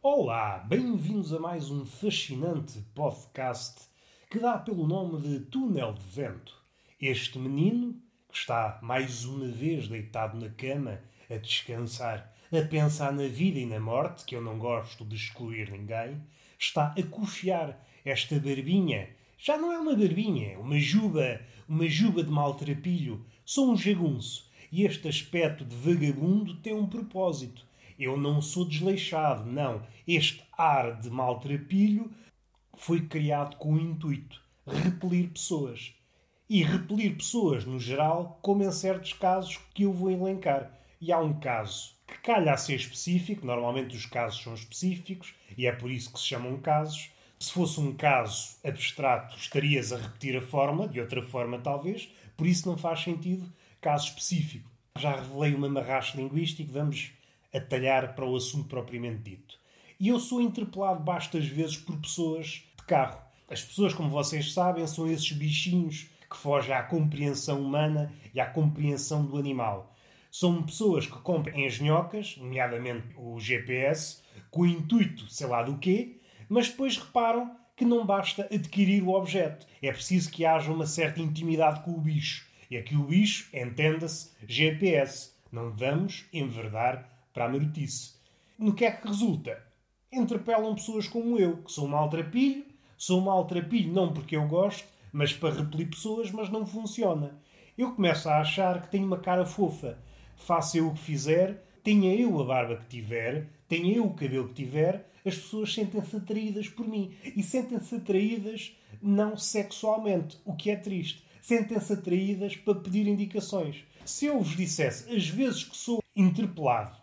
Olá, bem-vindos a mais um fascinante podcast que dá pelo nome de Túnel de Vento. Este menino, que está mais uma vez deitado na cama, a descansar, a pensar na vida e na morte, que eu não gosto de excluir ninguém, está a cochear esta barbinha. Já não é uma barbinha, é uma juba, uma juba de maltrapilho. Sou um jagunço e este aspecto de vagabundo tem um propósito. Eu não sou desleixado, não. Este ar de maltrapilho foi criado com o intuito repelir pessoas. E repelir pessoas no geral, como em certos casos que eu vou elencar. E há um caso que calha a ser específico, normalmente os casos são específicos e é por isso que se chamam casos. Se fosse um caso abstrato, estarias a repetir a forma, de outra forma talvez, por isso não faz sentido caso específico. Já revelei uma marracha linguística, vamos atalhar para o assunto propriamente dito. E eu sou interpelado bastas vezes por pessoas de carro. As pessoas, como vocês sabem, são esses bichinhos que fogem à compreensão humana e à compreensão do animal. São pessoas que compram engenhocas, nomeadamente o GPS, com o intuito, sei lá do quê, mas depois reparam que não basta adquirir o objeto. É preciso que haja uma certa intimidade com o bicho. E aqui o bicho, entenda-se, GPS. Não vamos enverdar para a marotice. No que é que resulta? Interpelam pessoas como eu, que sou um maltrapilho. Sou um maltrapilho não porque eu gosto, mas para repelir pessoas, mas não funciona. Eu começo a achar que tenho uma cara fofa. Faça eu o que fizer, tenha eu a barba que tiver, tenha eu o cabelo que tiver, as pessoas sentem-se atraídas por mim. E sentem-se atraídas não sexualmente, o que é triste sentem-se atraídas para pedir indicações. Se eu vos dissesse as vezes que sou interpelado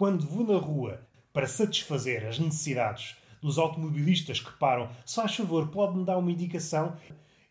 quando vou na rua para satisfazer as necessidades dos automobilistas que param, se faz favor, pode-me dar uma indicação?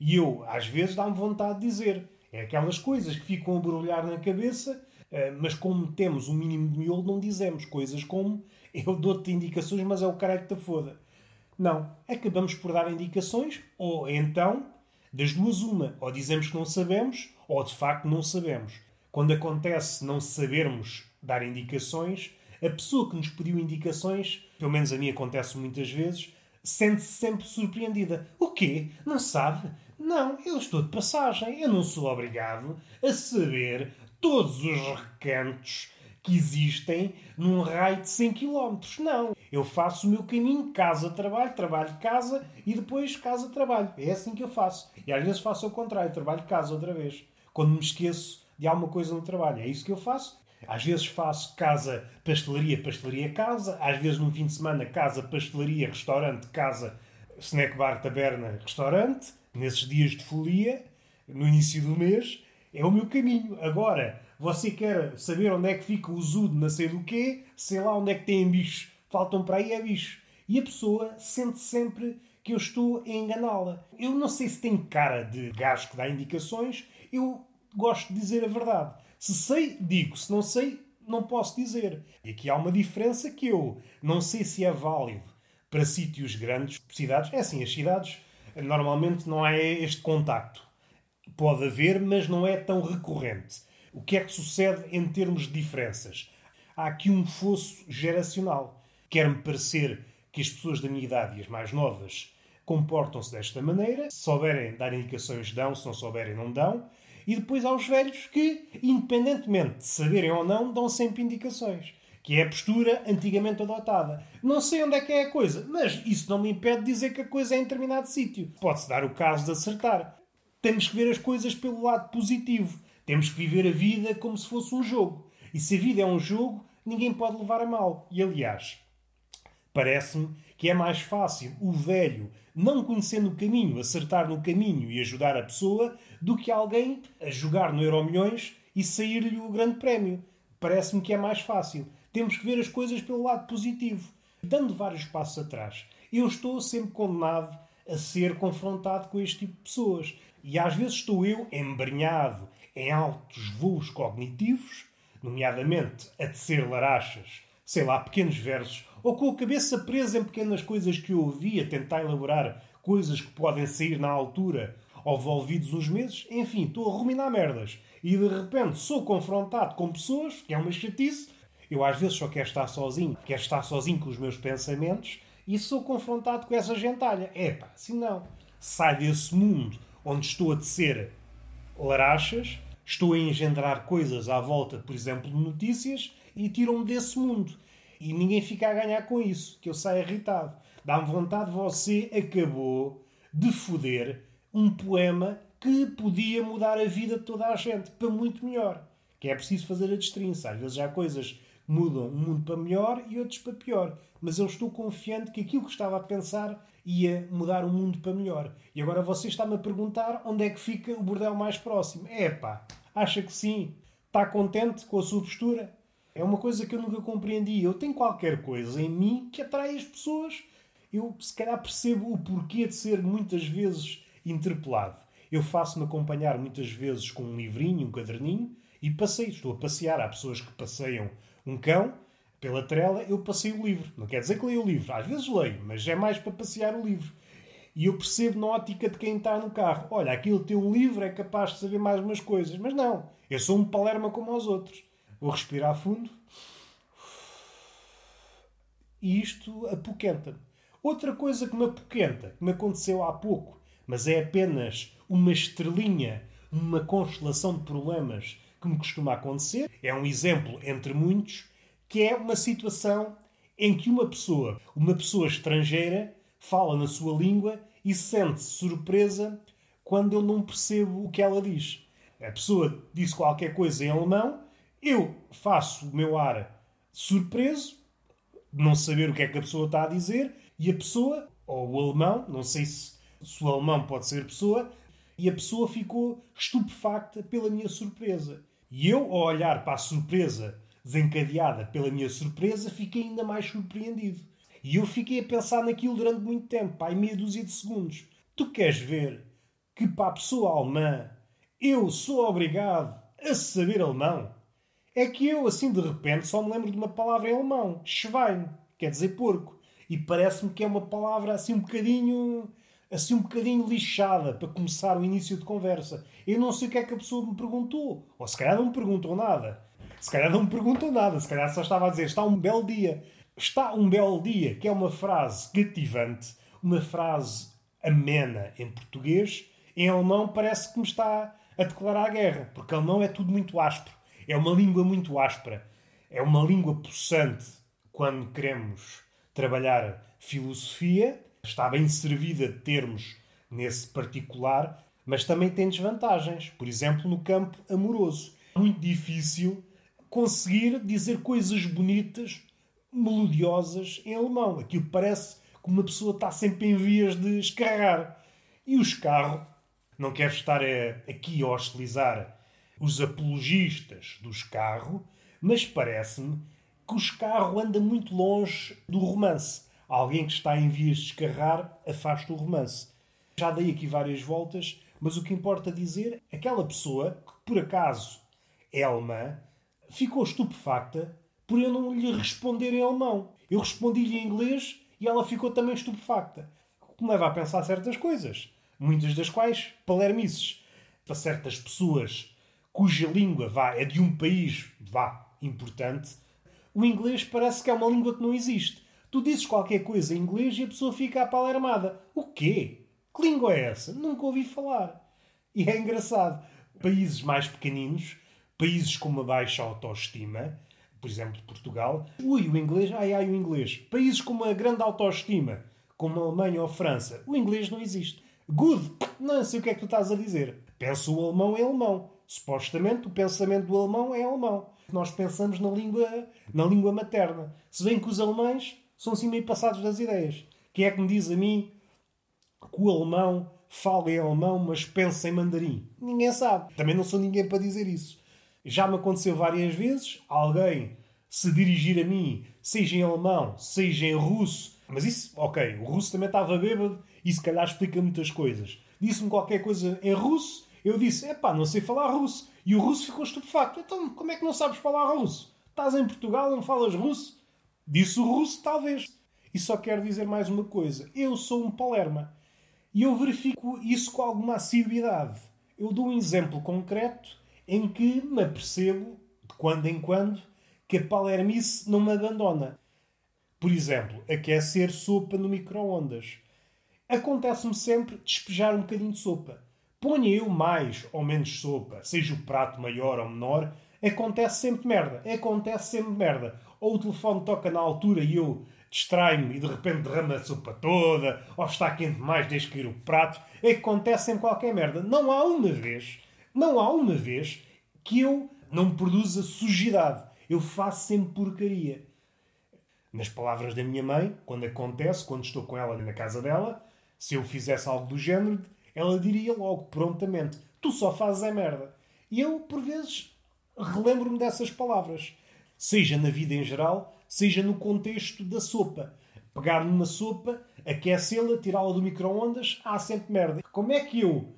E eu, às vezes, dá-me vontade de dizer. É aquelas coisas que ficam a barulhar na cabeça, eh, mas como temos um mínimo de miolo, não dizemos coisas como eu dou-te indicações, mas é o cara que te foda. Não. Acabamos por dar indicações, ou então das duas, uma. Ou dizemos que não sabemos, ou de facto não sabemos. Quando acontece não sabermos dar indicações, a pessoa que nos pediu indicações, pelo menos a mim acontece muitas vezes, sente-se sempre surpreendida. O quê? Não sabe? Não, eu estou de passagem. Eu não sou obrigado a saber todos os recantos que existem num raio de 100 km. Não. Eu faço o meu caminho, casa-trabalho, trabalho-casa e depois casa-trabalho. É assim que eu faço. E às vezes faço ao contrário, trabalho-casa outra vez. Quando me esqueço de alguma coisa no trabalho. É isso que eu faço. Às vezes faço casa, pastelaria, pastelaria, casa. Às vezes num fim de semana, casa, pastelaria, restaurante, casa, snack bar, taberna, restaurante. Nesses dias de folia, no início do mês, é o meu caminho. Agora, você quer saber onde é que fica o zudo, não sei do quê, sei lá onde é que tem bichos. Faltam para aí é bicho. E a pessoa sente sempre que eu estou a enganá-la. Eu não sei se tem cara de gajo que dá indicações, eu gosto de dizer a verdade. Se sei, digo. Se não sei, não posso dizer. E aqui há uma diferença que eu não sei se é válido para sítios grandes, cidades. É assim, as cidades normalmente não há este contacto. Pode haver, mas não é tão recorrente. O que é que sucede em termos de diferenças? Há aqui um fosso geracional. Quer-me parecer que as pessoas da minha idade e as mais novas comportam-se desta maneira. Se souberem dar indicações, dão. Se não souberem, não dão. E depois há os velhos que, independentemente de saberem ou não, dão sempre indicações. Que é a postura antigamente adotada. Não sei onde é que é a coisa, mas isso não me impede de dizer que a coisa é em determinado sítio. Pode-se dar o caso de acertar. Temos que ver as coisas pelo lado positivo. Temos que viver a vida como se fosse um jogo. E se a vida é um jogo, ninguém pode levar a mal. E aliás, parece-me que é mais fácil o velho, não conhecendo o caminho, acertar no caminho e ajudar a pessoa, do que alguém a jogar no Euromilhões e sair-lhe o grande prémio. Parece-me que é mais fácil. Temos que ver as coisas pelo lado positivo. Dando vários passos atrás, eu estou sempre condenado a ser confrontado com este tipo de pessoas. E às vezes estou eu embrenhado em altos voos cognitivos, nomeadamente a tecer larachas, sei lá, pequenos versos, ou com a cabeça presa em pequenas coisas que eu ouvi, a tentar elaborar coisas que podem sair na altura ou ouvidos uns meses, enfim, estou a ruminar merdas. E de repente sou confrontado com pessoas, que é uma chatice, Eu às vezes só quero estar sozinho, quero estar sozinho com os meus pensamentos e sou confrontado com essa gentalha. É pá, assim não. Sai desse mundo onde estou a tecer larachas, estou a engendrar coisas à volta, por exemplo, de notícias, e tiram-me desse mundo. E ninguém fica a ganhar com isso, que eu saio irritado. Dá-me vontade, você acabou de foder um poema que podia mudar a vida de toda a gente para muito melhor. Que é preciso fazer a destrinça. Às vezes há coisas que mudam um mundo para melhor e outros para pior. Mas eu estou confiante que aquilo que estava a pensar ia mudar o mundo para melhor. E agora você está-me a perguntar onde é que fica o bordel mais próximo. É acha que sim? Está contente com a sua postura? É uma coisa que eu nunca compreendi. Eu tenho qualquer coisa em mim que atrai as pessoas. Eu, se calhar, percebo o porquê de ser muitas vezes interpelado. Eu faço-me acompanhar muitas vezes com um livrinho, um caderninho, e passeio. Estou a passear. Há pessoas que passeiam um cão pela trela, eu passei o livro. Não quer dizer que leio o livro. Às vezes leio, mas é mais para passear o livro. E eu percebo na ótica de quem está no carro. Olha, aquele teu livro é capaz de saber mais umas coisas. Mas não, eu sou um palerma como os outros. Vou respirar fundo. E isto apoquenta-me. Outra coisa que me apoquenta, que me aconteceu há pouco, mas é apenas uma estrelinha numa constelação de problemas que me costuma acontecer, é um exemplo entre muitos, que é uma situação em que uma pessoa, uma pessoa estrangeira, fala na sua língua e sente-se surpresa quando eu não percebo o que ela diz. A pessoa disse qualquer coisa em alemão, eu faço o meu ar surpreso, não saber o que é que a pessoa está a dizer, e a pessoa, ou o alemão, não sei se, se o alemão pode ser pessoa, e a pessoa ficou estupefacta pela minha surpresa. E eu, ao olhar para a surpresa desencadeada pela minha surpresa, fiquei ainda mais surpreendido. E eu fiquei a pensar naquilo durante muito tempo, pá, meia dúzia de segundos. Tu queres ver que para a pessoa alemã eu sou obrigado a saber alemão? É que eu, assim de repente, só me lembro de uma palavra em alemão, Schwein, quer dizer porco. E parece-me que é uma palavra assim um bocadinho assim um bocadinho lixada para começar o início de conversa. Eu não sei o que é que a pessoa me perguntou. Ou se calhar não me perguntou nada. Se calhar não me perguntou nada. Se calhar só estava a dizer está um belo dia. Está um belo dia, que é uma frase cativante, uma frase amena em português. Em alemão parece que me está a declarar a guerra, porque alemão é tudo muito áspero. É uma língua muito áspera. É uma língua possante quando queremos trabalhar filosofia está bem servida de termos nesse particular, mas também tem desvantagens. Por exemplo, no campo amoroso. É muito difícil conseguir dizer coisas bonitas, melodiosas em alemão. Aquilo parece que uma pessoa está sempre em vias de escarrar. E o escarro, não quero estar aqui a hostilizar os apologistas do escarro, mas parece-me que o escarro anda muito longe do romance alguém que está em vias de escarrar afasta o romance. Já dei aqui várias voltas, mas o que importa dizer, aquela pessoa, que por acaso é alemã, ficou estupefacta por eu não lhe responder em alemão. Eu respondi-lhe em inglês e ela ficou também estupefacta. O que me leva a pensar certas coisas, muitas das quais palermices. Para certas pessoas cuja língua vá, é de um país vá, importante, o inglês parece que é uma língua que não existe. Tu dizes qualquer coisa em inglês e a pessoa fica apalermada. O quê? Que língua é essa? Nunca ouvi falar. E é engraçado. Países mais pequeninos, países com uma baixa autoestima, por exemplo, Portugal, ui, o inglês, ai, ai, o inglês. Países com uma grande autoestima, como a Alemanha ou a França, o inglês não existe. Good, não sei o que é que tu estás a dizer. Penso o alemão é alemão. Supostamente o pensamento do alemão é alemão. Nós pensamos na língua, na língua materna. Se bem que os alemães são assim meio passados das ideias. Quem é que me diz a mim que o alemão fala em alemão, mas pensa em mandarim? Ninguém sabe. Também não sou ninguém para dizer isso. Já me aconteceu várias vezes alguém se dirigir a mim, seja em alemão, seja em russo. Mas isso, ok, o russo também estava bêbado e se calhar explica muitas coisas. Disse-me qualquer coisa em russo, eu disse, epá, não sei falar russo. E o russo ficou estupefacto. Então, como é que não sabes falar russo? Estás em Portugal, não falas russo? Disse o russo, talvez. E só quero dizer mais uma coisa. Eu sou um palerma. E eu verifico isso com alguma assiduidade. Eu dou um exemplo concreto em que me apercebo, de quando em quando, que a palermice não me abandona. Por exemplo, aquecer sopa no micro-ondas. Acontece-me sempre despejar um bocadinho de sopa. Ponha eu mais ou menos sopa, seja o prato maior ou menor, acontece sempre merda. Acontece sempre merda. Ou o telefone toca na altura e eu distrai-me e de repente derrama a sopa toda, ou está quente demais, deixa cair o prato. Acontece sempre qualquer merda. Não há uma vez, não há uma vez que eu não produza sujidade. Eu faço sempre porcaria. Nas palavras da minha mãe, quando acontece, quando estou com ela na casa dela, se eu fizesse algo do género, ela diria logo, prontamente: Tu só fazes a merda. E eu, por vezes, relembro-me dessas palavras. Seja na vida em geral, seja no contexto da sopa. Pegar numa sopa, aquecê-la, tirá-la do micro-ondas, há sempre merda. Como é que eu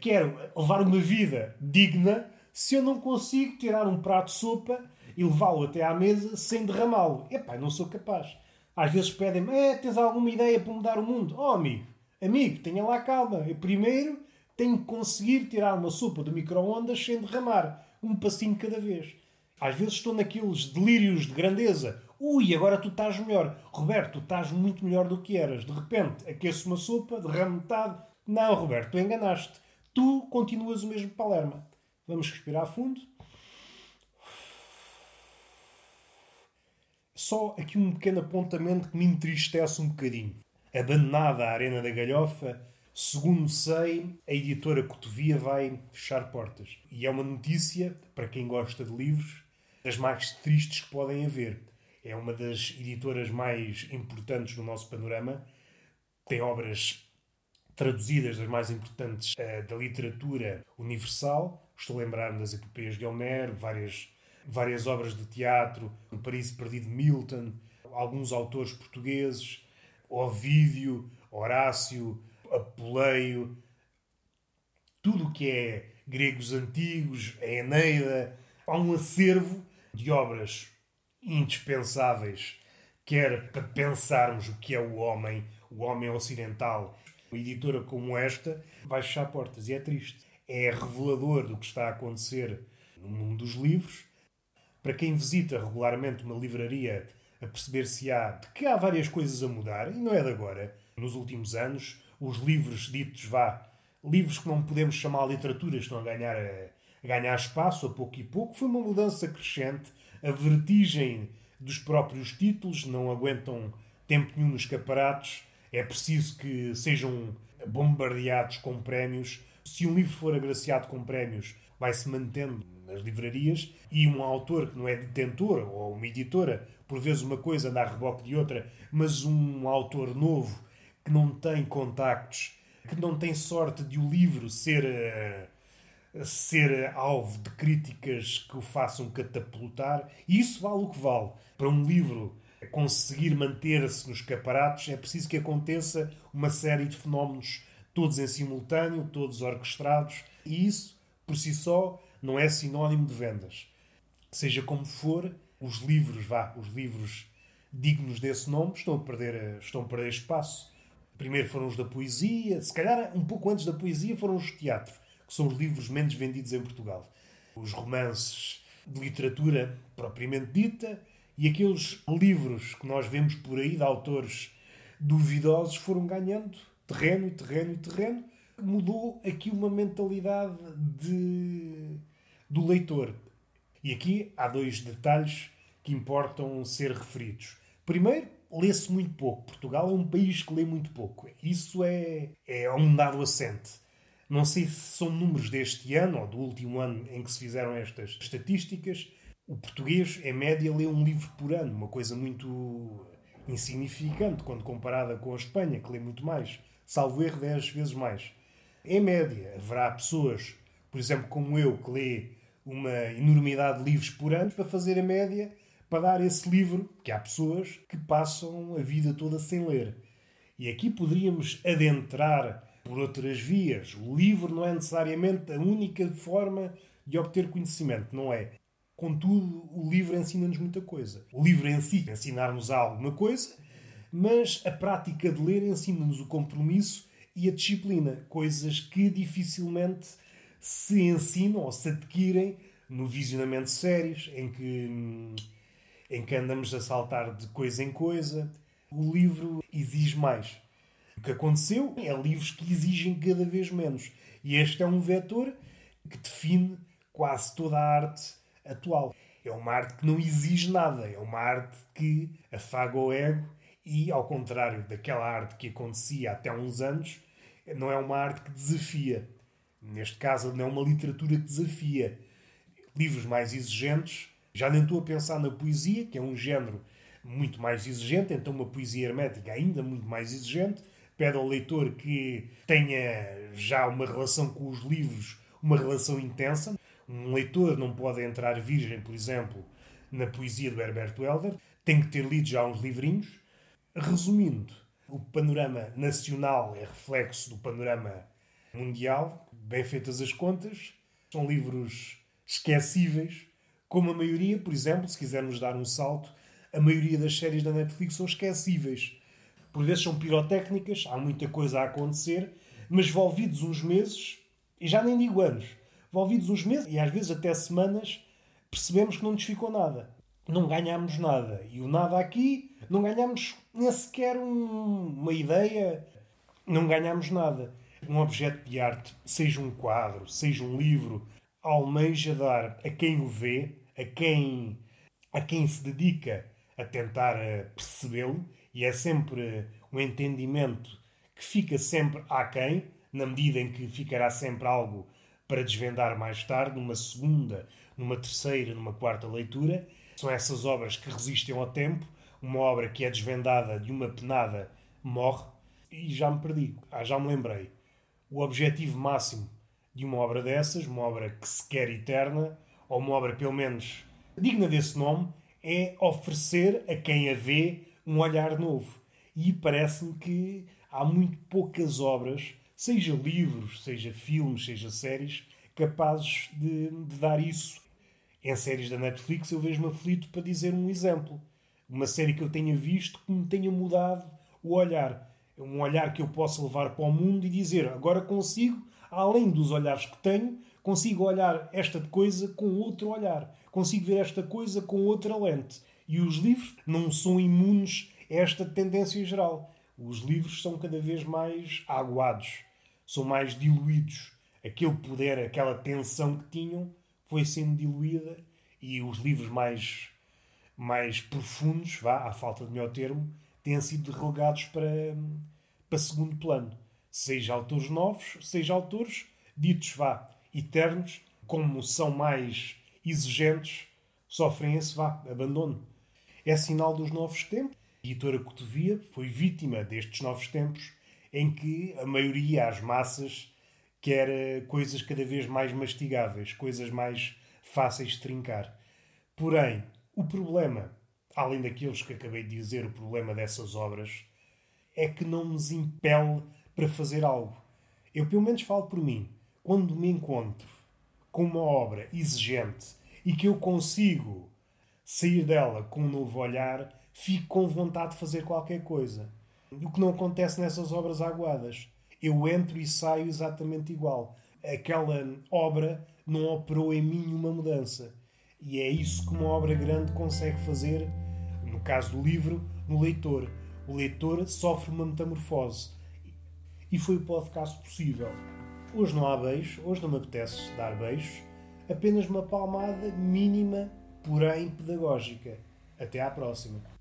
quero levar uma vida digna se eu não consigo tirar um prato de sopa e levá-lo até à mesa sem derramá-lo. Epá, não sou capaz. Às vezes pedem-me, é, tens alguma ideia para mudar o mundo? Oh, amigo, amigo, tenha lá calma. Eu primeiro tenho que conseguir tirar uma sopa do micro-ondas sem derramar. Um passinho cada vez. Às vezes estou naqueles delírios de grandeza. Ui, agora tu estás melhor. Roberto, tu estás muito melhor do que eras. De repente, aqueço uma sopa, derramo metade. Não, Roberto, tu enganaste. Tu continuas o mesmo Palerma. Vamos respirar fundo. Só aqui um pequeno apontamento que me entristece um bocadinho. Abandonada a Arena da Galhofa, segundo sei, a editora Cotovia vai fechar portas. E é uma notícia, para quem gosta de livros, das mais tristes que podem haver. É uma das editoras mais importantes do nosso panorama. Tem obras traduzidas das mais importantes uh, da literatura universal. Estou a lembrar-me das epopeias de Homero, várias várias obras de teatro, O Paraíso Perdido de Milton, alguns autores portugueses, Ovídio, Horácio, Apuleio, tudo o que é gregos antigos, a Eneida. Há um acervo de obras indispensáveis, quer para pensarmos o que é o homem, o homem ocidental. Uma editora como esta vai fechar portas e é triste. É revelador do que está a acontecer no mundo dos livros para quem visita regularmente uma livraria a perceber-se-á de que há várias coisas a mudar, e não é de agora. Nos últimos anos, os livros ditos vá, livros que não podemos chamar literatura, estão a ganhar, a, a ganhar espaço a pouco e pouco. Foi uma mudança crescente. A vertigem dos próprios títulos não aguentam tempo nenhum nos escaparates. É preciso que sejam bombardeados com prémios. Se um livro for agraciado com prémios, vai se mantendo nas livrarias e um autor que não é detentor ou uma editora, por vezes uma coisa anda a reboque de outra, mas um autor novo que não tem contactos, que não tem sorte de o livro ser uh, ser alvo de críticas que o façam catapultar, e isso vale o que vale. Para um livro conseguir manter-se nos caparatos, é preciso que aconteça uma série de fenómenos, todos em simultâneo, todos orquestrados, e isso, por si só, não é sinónimo de vendas. Seja como for, os livros, vá, os livros dignos desse nome estão a perder, estão a perder espaço. Primeiro foram os da poesia, se calhar um pouco antes da poesia foram os de teatro, que são os livros menos vendidos em Portugal. Os romances de literatura propriamente dita e aqueles livros que nós vemos por aí de autores duvidosos foram ganhando terreno terreno e terreno. Mudou aqui uma mentalidade de do leitor. E aqui há dois detalhes que importam ser referidos. Primeiro, lê-se muito pouco. Portugal é um país que lê muito pouco. Isso é, é um dado assente. Não sei se são números deste ano ou do último ano em que se fizeram estas estatísticas. O português, em média, lê um livro por ano, uma coisa muito insignificante quando comparada com a Espanha, que lê muito mais. Salvo erro, 10 vezes mais. Em média, haverá pessoas, por exemplo, como eu, que lê uma enormidade de livros por ano para fazer a média, para dar esse livro, que há pessoas que passam a vida toda sem ler. E aqui poderíamos adentrar por outras vias. O livro não é necessariamente a única forma de obter conhecimento, não é? Contudo, o livro ensina-nos muita coisa. O livro em si ensina-nos alguma coisa, mas a prática de ler ensina-nos o compromisso e a disciplina, coisas que dificilmente se ensinam ou se adquirem no visionamento de séries, em que em que andamos a saltar de coisa em coisa. O livro exige mais. O que aconteceu é livros que exigem cada vez menos. E este é um vetor que define quase toda a arte atual. É uma arte que não exige nada, é uma arte que afaga o ego e, ao contrário daquela arte que acontecia até há uns anos, não é uma arte que desafia. Neste caso, não é uma literatura que desafia. Livros mais exigentes, já nem estou a pensar na poesia, que é um género muito mais exigente, então uma poesia hermética ainda muito mais exigente, pede ao leitor que tenha já uma relação com os livros, uma relação intensa. Um leitor não pode entrar virgem, por exemplo, na poesia do Herbert Welder, tem que ter lido já uns livrinhos. Resumindo, o panorama nacional é reflexo do panorama mundial, bem feitas as contas, são livros esquecíveis, como a maioria, por exemplo, se quisermos dar um salto, a maioria das séries da Netflix são esquecíveis. Por vezes são pirotécnicas, há muita coisa a acontecer, mas envolvidos uns meses, e já nem digo anos, envolvidos uns meses e às vezes até semanas, percebemos que não nos ficou nada. Não ganhamos nada. E o nada aqui, não ganhamos nem sequer um, uma ideia, não ganhamos nada. Um objeto de arte, seja um quadro, seja um livro, almeja dar a quem o vê, a quem, a quem se dedica a tentar eh, percebê-lo, e é sempre um entendimento que fica sempre aquém, na medida em que ficará sempre algo para desvendar mais tarde, numa segunda, numa terceira, numa quarta leitura. São essas obras que resistem ao tempo. Uma obra que é desvendada de uma penada morre. E já me perdi. Ah, já me lembrei. O objetivo máximo de uma obra dessas, uma obra que se quer eterna, ou uma obra pelo menos digna desse nome, é oferecer a quem a vê um olhar novo. E parece-me que há muito poucas obras seja livros, seja filmes, seja séries, capazes de, de dar isso. Em séries da Netflix eu vejo-me aflito para dizer um exemplo. Uma série que eu tenha visto que me tenha mudado o olhar. Um olhar que eu possa levar para o mundo e dizer agora consigo, além dos olhares que tenho, consigo olhar esta coisa com outro olhar. Consigo ver esta coisa com outra lente. E os livros não são imunes a esta tendência geral. Os livros são cada vez mais aguados, são mais diluídos. Aquele poder, aquela tensão que tinham, foi sendo diluída e os livros mais, mais profundos, vá, à falta de melhor termo, têm sido relegados para, para segundo plano. Seja autores novos, seja autores ditos, vá, eternos, como são mais exigentes, sofrem esse, vá, abandono. É sinal dos novos tempos a editora Cotovia foi vítima destes novos tempos em que a maioria, as massas, quer eh, coisas cada vez mais mastigáveis, coisas mais fáceis de trincar. Porém, o problema, além daqueles que acabei de dizer, o problema dessas obras, é que não nos impele para fazer algo. Eu, pelo menos, falo por mim. Quando me encontro com uma obra exigente e que eu consigo sair dela com um novo olhar, fico com vontade de fazer qualquer coisa. O que não acontece nessas obras aguadas. Eu entro e saio exatamente igual. Aquela obra não operou em mim nenhuma mudança. E é isso que uma obra grande consegue fazer, caso do livro, no leitor. O leitor sofre uma metamorfose. E foi o podcast possível. Hoje não há beijo, hoje não me apetece dar beijos, apenas uma palmada mínima, porém pedagógica. Até à próxima.